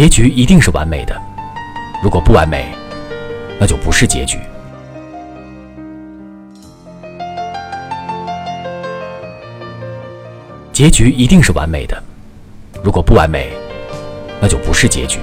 结局一定是完美的。如果不完美那就不是结局。结局一定是完美的。如果不完美那就不是结局。